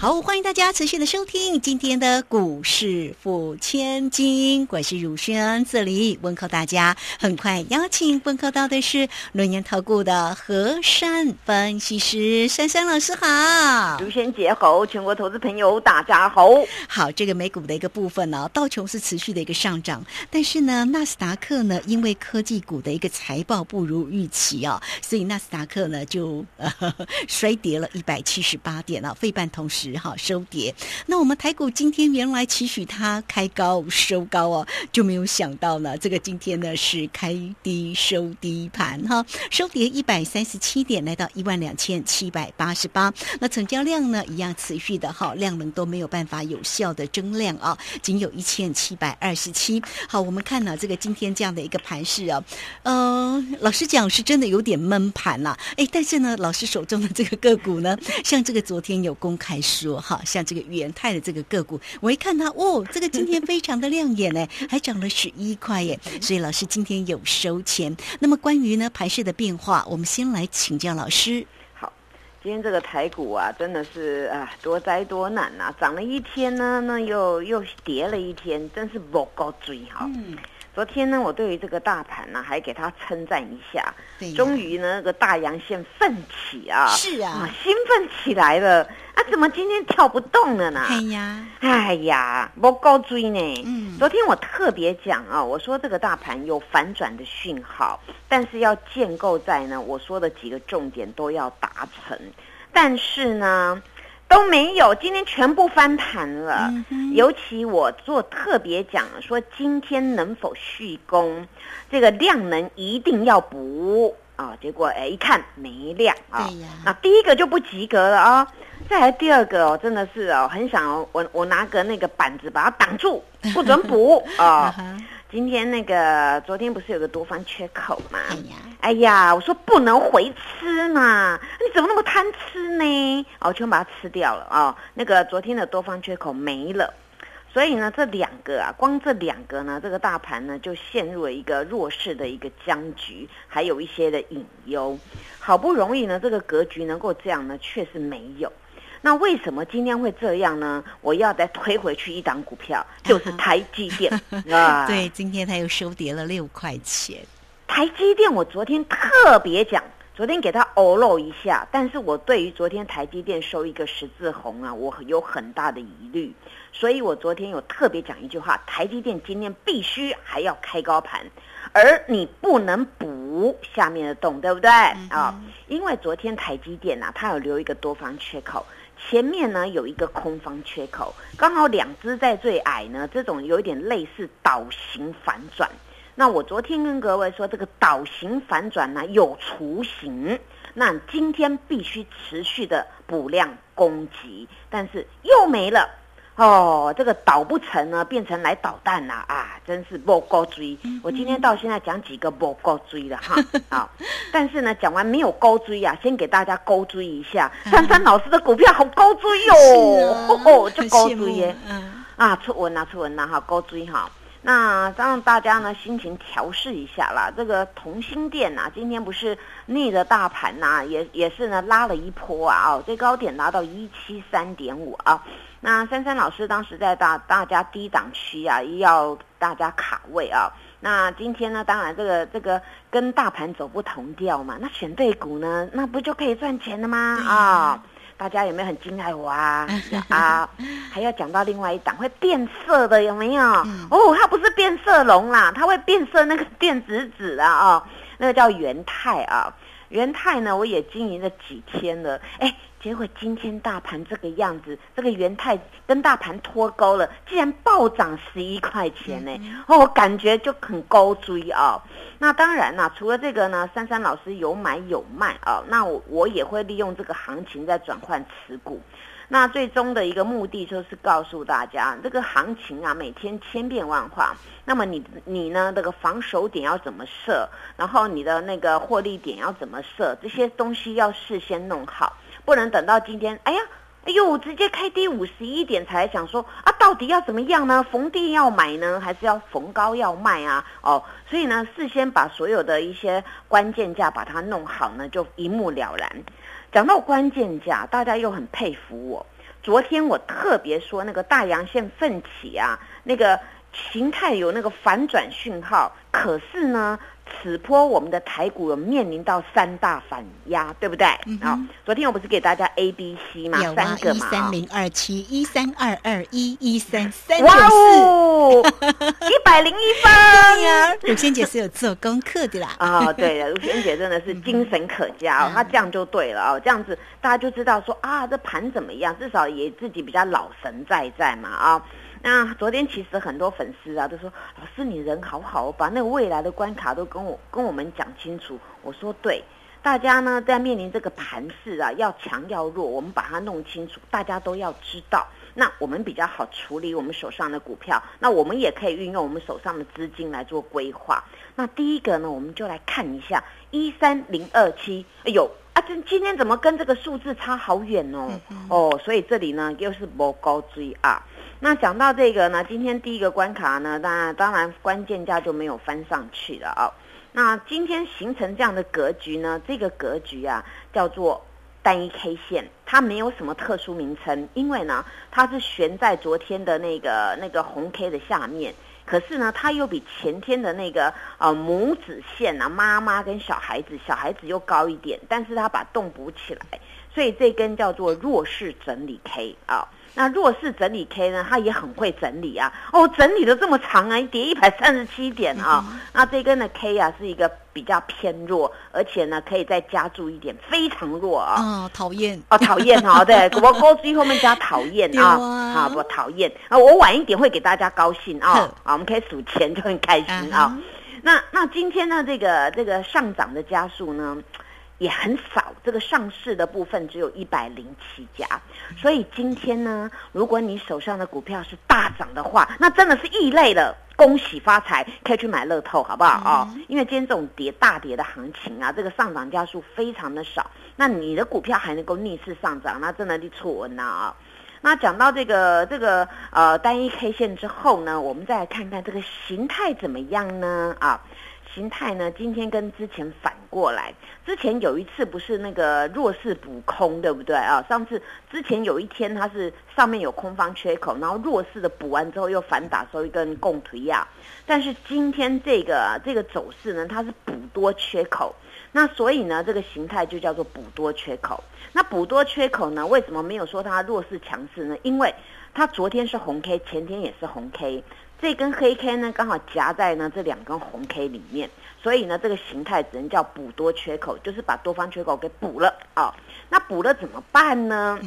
好，欢迎大家持续的收听今天的股市付千金，我是汝轩，这里问候大家。很快邀请问候到的是轮研投顾的何山分析师珊珊老师，好。汝轩姐好，全国投资朋友大家好。好，这个美股的一个部分呢，道琼是持续的一个上涨，但是呢，纳斯达克呢，因为科技股的一个财报不如预期啊，所以纳斯达克呢就呃 衰跌了一百七十八点啊，费半同时。好收跌，那我们台股今天原来期许它开高收高哦，就没有想到呢，这个今天呢是开低收低盘哈，收跌一百三十七点，来到一万两千七百八十八。那成交量呢一样持续的哈，量能都没有办法有效的增量啊，仅有一千七百二十七。好，我们看呢这个今天这样的一个盘势啊，呃，老实讲是真的有点闷盘呐，哎，但是呢，老师手中的这个个股呢，像这个昨天有公开说。哈，像这个元泰的这个个股，我一看它，哦，这个今天非常的亮眼呢，还涨了十一块耶。所以老师今天有收钱。那么关于呢盘市的变化，我们先来请教老师。好，今天这个台股啊，真的是啊多灾多难呐，涨了一天呢，那又又跌了一天，真是不够追哈。嗯昨天呢，我对于这个大盘呢，还给他称赞一下。终于呢，那个大阳线奋起啊，是啊，兴奋起来了。啊，怎么今天跳不动了呢？哎呀，哎呀，我高追呢。嗯，昨天我特别讲啊，我说这个大盘有反转的讯号，但是要建构在呢，我说的几个重点都要达成。但是呢。都没有，今天全部翻盘了。尤其我做特别讲说，今天能否续攻，这个量能一定要补啊。结果哎，一看没亮啊。那第一个就不及格了啊。再来第二个哦，真的是哦，很想我我拿个那个板子把它挡住，不准补啊。今天那个昨天不是有个多方缺口嘛？哎呀，我说不能回吃嘛，你怎么那么贪吃呢？哦，全把它吃掉了哦！那个昨天的多方缺口没了，所以呢，这两个啊，光这两个呢，这个大盘呢就陷入了一个弱势的一个僵局，还有一些的隐忧。好不容易呢，这个格局能够这样呢，确实没有。那为什么今天会这样呢？我要再推回去一档股票，就是台积电 啊。对，今天它又收跌了六块钱。台积电，我昨天特别讲，昨天给它偶漏一下，但是我对于昨天台积电收一个十字红啊，我有很大的疑虑，所以我昨天有特别讲一句话：台积电今天必须还要开高盘，而你不能补下面的洞，对不对啊？因为昨天台积电呐，它有留一个多方缺口。前面呢有一个空方缺口，刚好两只在最矮呢，这种有点类似倒型反转。那我昨天跟各位说，这个倒型反转呢有雏形，那今天必须持续的补量攻击，但是又没了。哦，这个倒不成呢，变成来捣蛋了啊！真是不高追。我今天到现在讲几个不高追的哈，好，但是呢，讲完没有高追呀，先给大家高追一下。珊珊老师的股票好高追哟，哦，就高追耶，啊，出文啊，出文啊，哈，高追哈。那让大家呢心情调试一下啦。这个同心店呐，今天不是逆着大盘呐，也也是呢拉了一波啊，哦，最高点拉到一七三点五啊。那珊珊老师当时在大大家低档区啊，要大家卡位啊。那今天呢，当然这个这个跟大盘走不同调嘛。那选对股呢，那不就可以赚钱了吗？啊，大家有没有很惊讶我啊？啊，还要讲到另外一档会变色的有没有？哦，它不是变色龙啦，它会变色那个电子纸啊，哦，那个叫元泰啊。元泰呢，我也经营了几天了，哎。结果今天大盘这个样子，这个元泰跟大盘脱钩了，竟然暴涨十一块钱呢！哦，我感觉就很高追啊。那当然啦，除了这个呢，珊珊老师有买有卖啊。那我我也会利用这个行情在转换持股。那最终的一个目的就是告诉大家，这个行情啊，每天千变万化。那么你你呢，这个防守点要怎么设？然后你的那个获利点要怎么设？这些东西要事先弄好，不能等到今天，哎呀。哎呦，直接开低五十一点才想说啊，到底要怎么样呢？逢低要买呢，还是要逢高要卖啊？哦，所以呢，事先把所有的一些关键价把它弄好呢，就一目了然。讲到关键价，大家又很佩服我。昨天我特别说那个大阳线奋起啊，那个形态有那个反转讯号，可是呢。此波我们的台股有面临到三大反压，对不对？好，昨天我不是给大家 A、B、C 嘛，三个嘛，一三零二七一三二二一一三三九四，一百零一分呀！鲁仙姐是有做功课的啦。啊，对的，鲁仙姐真的是精神可嘉哦，她这样就对了哦，这样子大家就知道说啊，这盘怎么样？至少也自己比较老神在在嘛啊。那昨天其实很多粉丝啊都说，老师你人好好，把那个未来的关卡都跟我跟我们讲清楚。我说对，大家呢在面临这个盘势啊，要强要弱，我们把它弄清楚，大家都要知道。那我们比较好处理我们手上的股票，那我们也可以运用我们手上的资金来做规划。那第一个呢，我们就来看一下一三零二七，哎呦啊，这今天怎么跟这个数字差好远哦？哦，所以这里呢又是波高追啊。那讲到这个呢，今天第一个关卡呢，当然当然关键价就没有翻上去了啊。那今天形成这样的格局呢，这个格局啊叫做单一 K 线，它没有什么特殊名称，因为呢它是悬在昨天的那个那个红 K 的下面，可是呢它又比前天的那个呃母子线啊妈妈跟小孩子小孩子又高一点，但是它把洞补起来，所以这根叫做弱势整理 K 啊。那弱势整理 K 呢？它也很会整理啊！哦，整理的这么长啊，跌一百三十七点啊！那这根的 K 啊，是一个比较偏弱，而且呢，可以再加注一点，非常弱啊！哦，讨厌哦，讨厌哦，对，我高居后面加讨厌啊！好，不讨厌啊！我晚一点会给大家高兴啊！啊，我们可以数钱就很开心啊！那那今天呢，这个这个上涨的加速呢？也很少，这个上市的部分只有一百零七家，所以今天呢，如果你手上的股票是大涨的话，那真的是异类了，恭喜发财，可以去买乐透，好不好啊？因为今天这种跌大跌的行情啊，这个上涨家数非常的少，那你的股票还能够逆势上涨，那真的是错恩呐啊！那讲到这个这个呃单一 K 线之后呢，我们再来看看这个形态怎么样呢啊？形态呢？今天跟之前反过来，之前有一次不是那个弱势补空，对不对啊？上次之前有一天它是上面有空方缺口，然后弱势的补完之后又反打收一根共推亚。但是今天这个这个走势呢，它是补多缺口，那所以呢，这个形态就叫做补多缺口。那补多缺口呢，为什么没有说它弱势强势呢？因为它昨天是红 K，前天也是红 K。这根黑 K 呢，刚好夹在呢这两根红 K 里面，所以呢，这个形态只能叫补多缺口，就是把多方缺口给补了啊。那补了怎么办呢？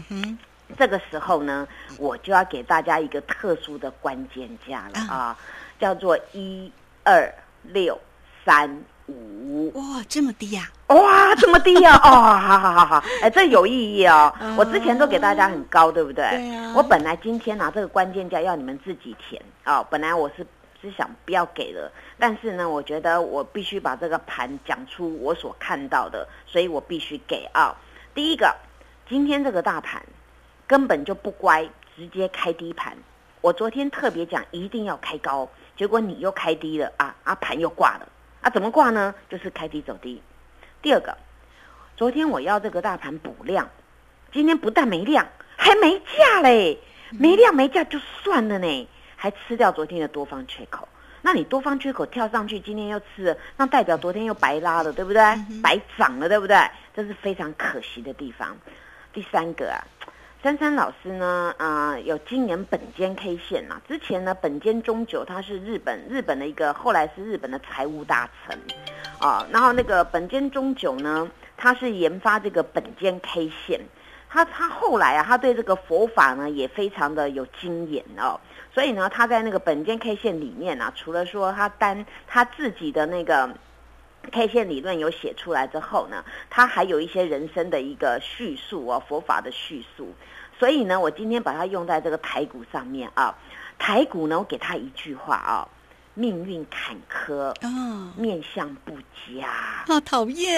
这个时候呢，我就要给大家一个特殊的关键价了啊，叫做一二六三。五哇，这么低呀！哇，这么低呀！哦，好好好好，哎，这有意义哦。我之前都给大家很高，对不对？对我本来今天拿这个关键价要你们自己填啊。本来我是是想不要给的，但是呢，我觉得我必须把这个盘讲出我所看到的，所以我必须给啊。第一个，今天这个大盘根本就不乖，直接开低盘。我昨天特别讲一定要开高，结果你又开低了啊啊，盘又挂了。啊，怎么挂呢？就是开低走低。第二个，昨天我要这个大盘补量，今天不但没量，还没价嘞。没量没价就算了呢，还吃掉昨天的多方缺口。那你多方缺口跳上去，今天又吃了，那代表昨天又白拉了，对不对？白涨了，对不对？这是非常可惜的地方。第三个啊。珊珊老师呢？啊，有今年本间 K 线呐。之前呢，本间中九他是日本日本的一个，后来是日本的财务大臣，啊，然后那个本间中九呢，他是研发这个本间 K 线，他他后来啊，他对这个佛法呢也非常的有经验哦，所以呢，他在那个本间 K 线里面啊，除了说他单他自己的那个。K 线理论有写出来之后呢，它还有一些人生的一个叙述哦，佛法的叙述。所以呢，我今天把它用在这个台股上面啊。台股呢，我给他一句话啊：命运坎坷啊，面相不佳。好讨厌，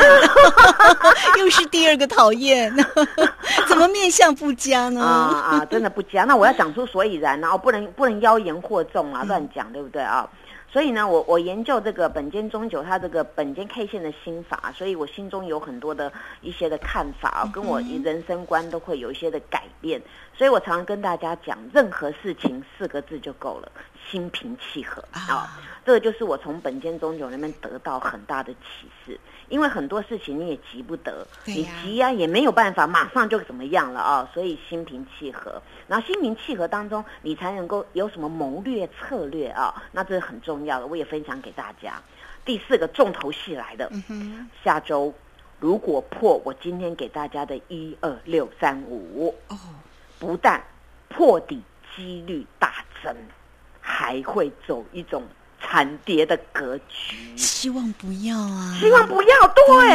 又是第二个讨厌，怎么面相不佳呢？啊啊，真的不佳。那我要讲出所以然，然后不能不能妖言惑众啊，乱讲，对不对啊？所以呢，我我研究这个本间中九它这个本间 K 线的心法，所以我心中有很多的一些的看法跟我人生观都会有一些的改变。所以我常常跟大家讲，任何事情四个字就够了，心平气和啊。这个就是我从本间中酒那边得到很大的启示。因为很多事情你也急不得，你急呀也没有办法马上就怎么样了啊，所以心平气和。然后心平气和当中，你才能够有什么谋略策略啊？那这是很重要的，我也分享给大家。第四个重头戏来的，下周如果破我今天给大家的一二六三五哦，不但破底几率大增，还会走一种。惨跌的格局，希望不要啊！希望不要，对。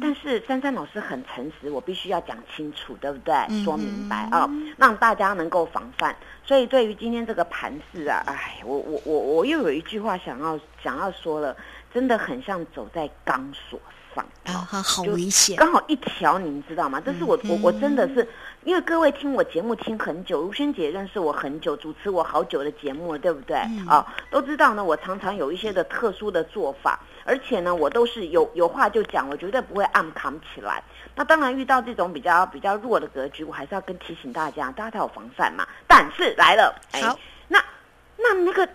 但是珊珊老师很诚实，我必须要讲清楚，对不对？说明白啊，让大家能够防范。所以对于今天这个盘势啊，哎，我我我我又有一句话想要想要说了，真的很像走在钢索上啊，好危险！刚好一条，你们知道吗？这是我我我真的是。因为各位听我节目听很久，如萱姐认识我很久，主持我好久的节目，对不对？啊，都知道呢。我常常有一些的特殊的做法，而且呢，我都是有有话就讲，我绝对不会暗扛起来。那当然遇到这种比较比较弱的格局，我还是要跟提醒大家，大家都有防范嘛。但是来了，好，那那那个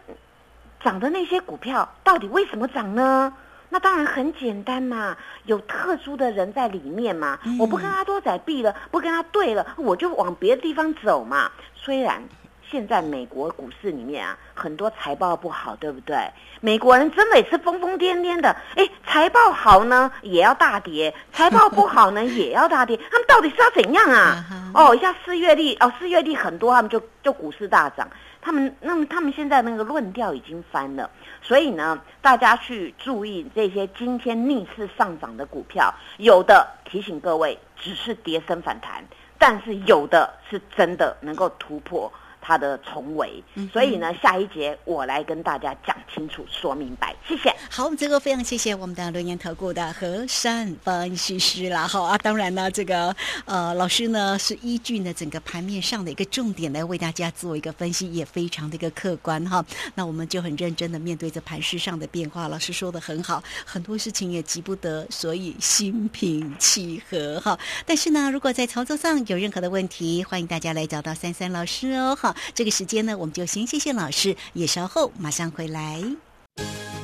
涨的那些股票到底为什么涨呢？那当然很简单嘛，有特殊的人在里面嘛。我不跟他多仔币了，不跟他对了，我就往别的地方走嘛。虽然现在美国股市里面啊，很多财报不好，对不对？美国人真的也是疯疯癫癫的。哎，财报好呢，也要大跌；财报不好呢，也要大跌。他们到底是要怎样啊？哦，一下四月利哦，四月利很多，他们就就股市大涨。他们那么他们现在那个论调已经翻了。所以呢，大家去注意这些今天逆势上涨的股票，有的提醒各位只是跌升反弹，但是有的是真的能够突破。它的重围，所以呢，下一节我来跟大家讲清楚、说明白。谢谢。好，我们这个非常谢谢我们的轮言投顾的何善分析师啦。好啊，当然呢，这个呃老师呢是依据呢整个盘面上的一个重点来为大家做一个分析，也非常的一个客观哈。那我们就很认真的面对着盘势上的变化。老师说的很好，很多事情也急不得，所以心平气和哈。但是呢，如果在操作上有任何的问题，欢迎大家来找到三三老师哦。好。这个时间呢，我们就先谢谢老师，也稍后马上回来。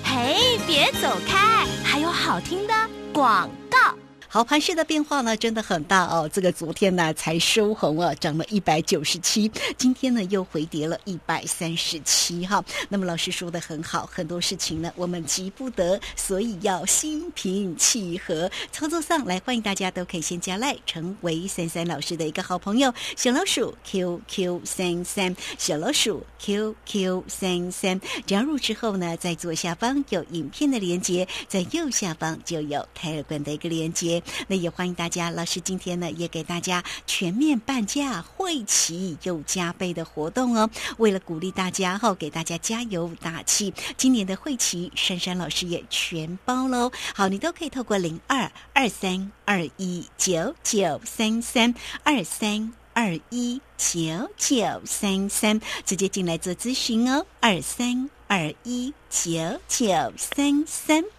嘿，别走开，还有好听的广告。好，盘势的变化呢，真的很大哦。这个昨天呢才收红啊，涨了一百九十七，今天呢又回跌了一百三十七哈。那么老师说的很好，很多事情呢我们急不得，所以要心平气和。操作上来，欢迎大家都可以先加赖，成为三三老师的一个好朋友。小老鼠 QQ 三三，小老鼠 QQ 三三，加入之后呢，在左下方有影片的连接，在右下方就有泰尔管的一个连接。那也欢迎大家，老师今天呢也给大家全面半价、会期又加倍的活动哦。为了鼓励大家哈，给大家加油打气，今年的会期珊珊老师也全包喽。好，你都可以透过零二二三二一九九三三二三二一九九三三直接进来做咨询哦。二三二一九九三三。